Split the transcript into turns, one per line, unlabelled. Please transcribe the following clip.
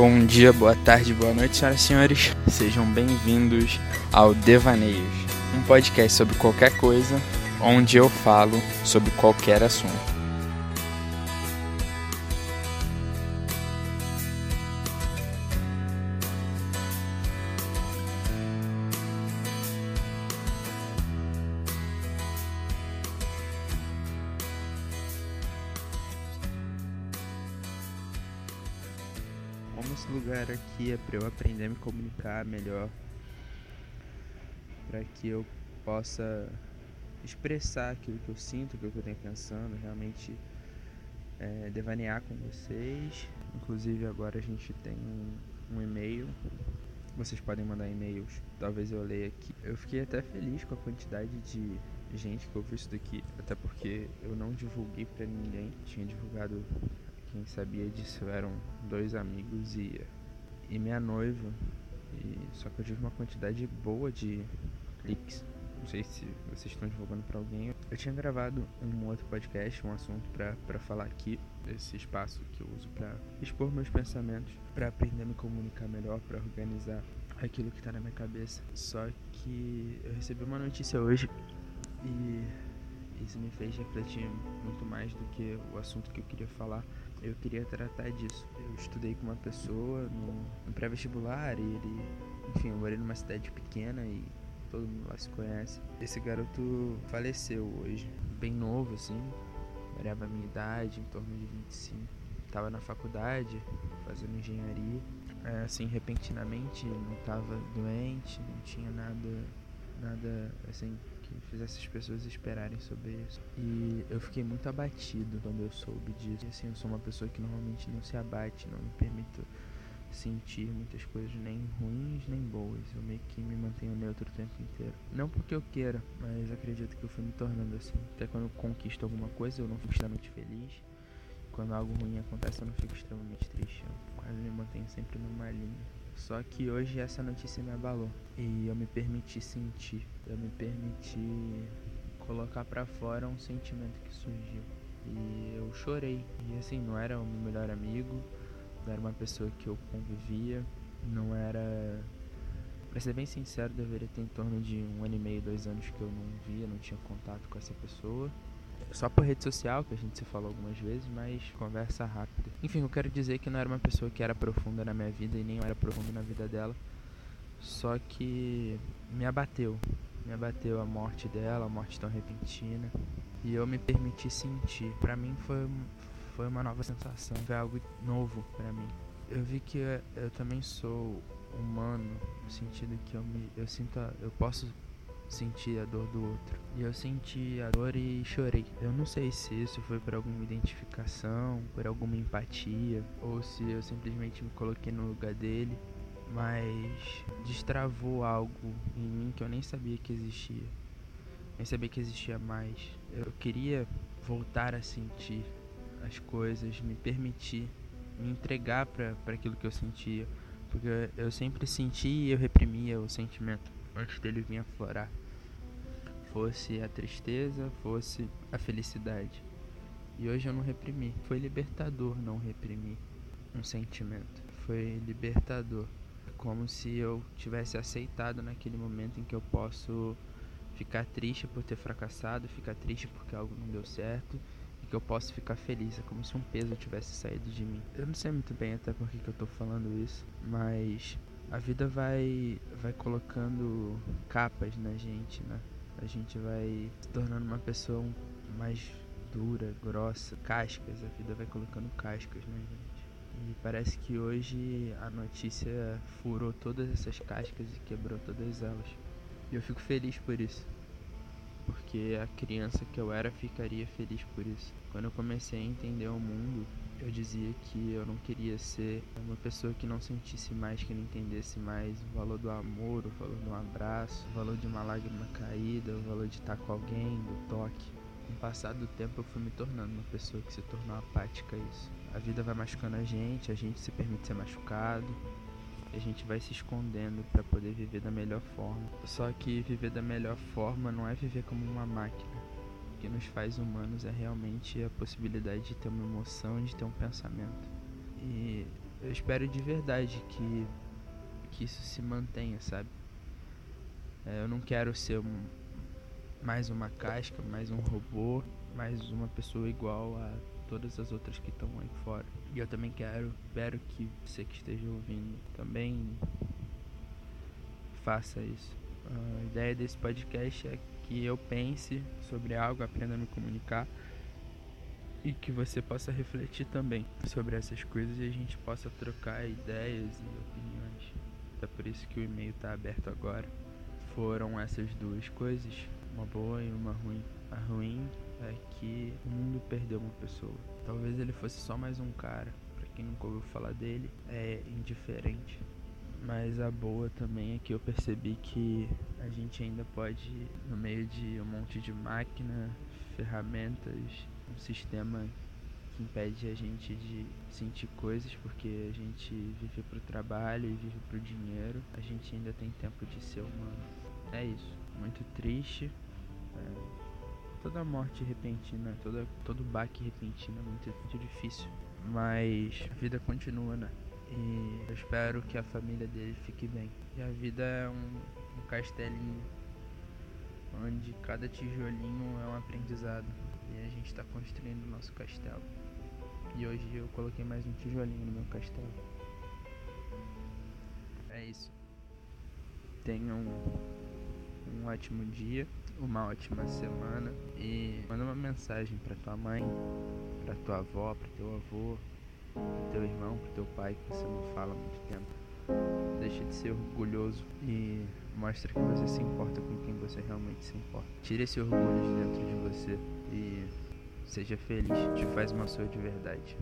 Bom dia, boa tarde, boa noite, senhoras e senhores. Sejam bem-vindos ao Devaneios, um podcast sobre qualquer coisa, onde eu falo sobre qualquer assunto. Lugar aqui é para eu aprender a me comunicar melhor, para que eu possa expressar aquilo que eu sinto, aquilo que eu tenho pensando, realmente é, devanear com vocês. Inclusive agora a gente tem um, um e-mail. Vocês podem mandar e-mails, talvez eu leia aqui. Eu fiquei até feliz com a quantidade de gente que ouviu isso daqui, até porque eu não divulguei para ninguém. Tinha divulgado quem sabia disso eram dois amigos e, e minha noiva. E, só que eu tive uma quantidade boa de cliques. Não sei se vocês estão divulgando para alguém. Eu tinha gravado um outro podcast, um assunto para falar aqui, esse espaço que eu uso para expor meus pensamentos, para aprender a me comunicar melhor, para organizar aquilo que está na minha cabeça. Só que eu recebi uma notícia hoje e isso me fez refletir muito mais do que o assunto que eu queria falar. Eu queria tratar disso. Eu estudei com uma pessoa no, no pré-vestibular e ele, enfim, eu morei numa cidade pequena e todo mundo lá se conhece. Esse garoto faleceu hoje, bem novo assim, variava a minha idade, em torno de 25. Tava na faculdade, fazendo engenharia. É, assim, repentinamente, não tava doente, não tinha nada, nada, assim, que fizesse as pessoas esperarem sobre isso. E eu fiquei muito abatido quando eu soube disso. E, assim, eu sou uma pessoa que normalmente não se abate, não me permito sentir muitas coisas nem ruins nem boas. Eu meio que me mantenho neutro o tempo inteiro. Não porque eu queira, mas acredito que eu fui me tornando assim. Até quando eu conquisto alguma coisa, eu não fico extremamente feliz. Quando algo ruim acontece, eu não fico extremamente triste. Eu quase me mantenho sempre numa linha. Só que hoje essa notícia me abalou e eu me permiti sentir, eu me permiti colocar para fora um sentimento que surgiu. E eu chorei. E assim, não era o meu melhor amigo, não era uma pessoa que eu convivia, não era. Pra ser bem sincero, deveria ter em torno de um ano e meio, dois anos que eu não via, não tinha contato com essa pessoa. Só por rede social, que a gente se falou algumas vezes, mas conversa rápida. Enfim, eu quero dizer que não era uma pessoa que era profunda na minha vida e nem era profundo na vida dela. Só que me abateu. Me abateu a morte dela, a morte tão repentina. E eu me permiti sentir. Para mim foi, foi uma nova sensação, foi algo novo para mim. Eu vi que eu, eu, também sou humano, no sentido que eu me eu sinto, eu posso sentir a dor do outro. E eu senti a dor e chorei. Eu não sei se isso foi por alguma identificação, por alguma empatia, ou se eu simplesmente me coloquei no lugar dele, mas destravou algo em mim que eu nem sabia que existia. Nem sabia que existia mais. Eu queria voltar a sentir as coisas, me permitir, me entregar para aquilo que eu sentia. Porque eu sempre senti e eu reprimia o sentimento antes dele vir aflorar fosse a tristeza, fosse a felicidade. E hoje eu não reprimi. Foi libertador não reprimir um sentimento. Foi libertador. Como se eu tivesse aceitado naquele momento em que eu posso ficar triste por ter fracassado, ficar triste porque algo não deu certo e que eu posso ficar feliz. É como se um peso tivesse saído de mim. Eu não sei muito bem até por que, que eu tô falando isso, mas a vida vai vai colocando capas na gente, né? A gente vai se tornando uma pessoa mais dura, grossa, cascas, a vida vai colocando cascas na gente. E parece que hoje a notícia furou todas essas cascas e quebrou todas elas. E eu fico feliz por isso. Porque a criança que eu era ficaria feliz por isso. Quando eu comecei a entender o mundo, eu dizia que eu não queria ser uma pessoa que não sentisse mais, que não entendesse mais o valor do amor, o valor um abraço, o valor de uma lágrima caída, o valor de estar com alguém, do toque. Com o passar do tempo eu fui me tornando uma pessoa que se tornou apática a isso. A vida vai machucando a gente, a gente se permite ser machucado, a gente vai se escondendo para poder viver da melhor forma. Só que viver da melhor forma não é viver como uma máquina que nos faz humanos é realmente a possibilidade de ter uma emoção, de ter um pensamento. E eu espero de verdade que, que isso se mantenha, sabe? É, eu não quero ser um, mais uma casca, mais um robô, mais uma pessoa igual a todas as outras que estão aí fora. E eu também quero, espero que você que esteja ouvindo também faça isso. A ideia desse podcast é que eu pense sobre algo, aprenda a me comunicar e que você possa refletir também sobre essas coisas e a gente possa trocar ideias e opiniões. É por isso que o e-mail está aberto agora. Foram essas duas coisas, uma boa e uma ruim. A ruim é que o mundo perdeu uma pessoa. Talvez ele fosse só mais um cara. Para quem nunca ouviu falar dele, é indiferente. Mas a boa também é que eu percebi que a gente ainda pode, no meio de um monte de máquina, ferramentas, um sistema que impede a gente de sentir coisas porque a gente vive pro trabalho e vive pro dinheiro, a gente ainda tem tempo de ser humano. É isso. Muito triste. É, toda morte repentina, toda, todo baque repentino é muito, muito difícil. Mas a vida continua, né? E eu espero que a família dele fique bem. E a vida é um, um castelinho onde cada tijolinho é um aprendizado. E a gente está construindo o nosso castelo. E hoje eu coloquei mais um tijolinho no meu castelo. É isso. Tenham um, um ótimo dia, uma ótima semana e manda uma mensagem para tua mãe, para tua avó, para teu avô, pro teu irmão, pro teu pai que você não fala há muito tempo. Deixe de ser orgulhoso e mostre que você se importa com quem você realmente se importa. Tire esse orgulho de dentro de você e seja feliz. Te faz uma pessoa de verdade.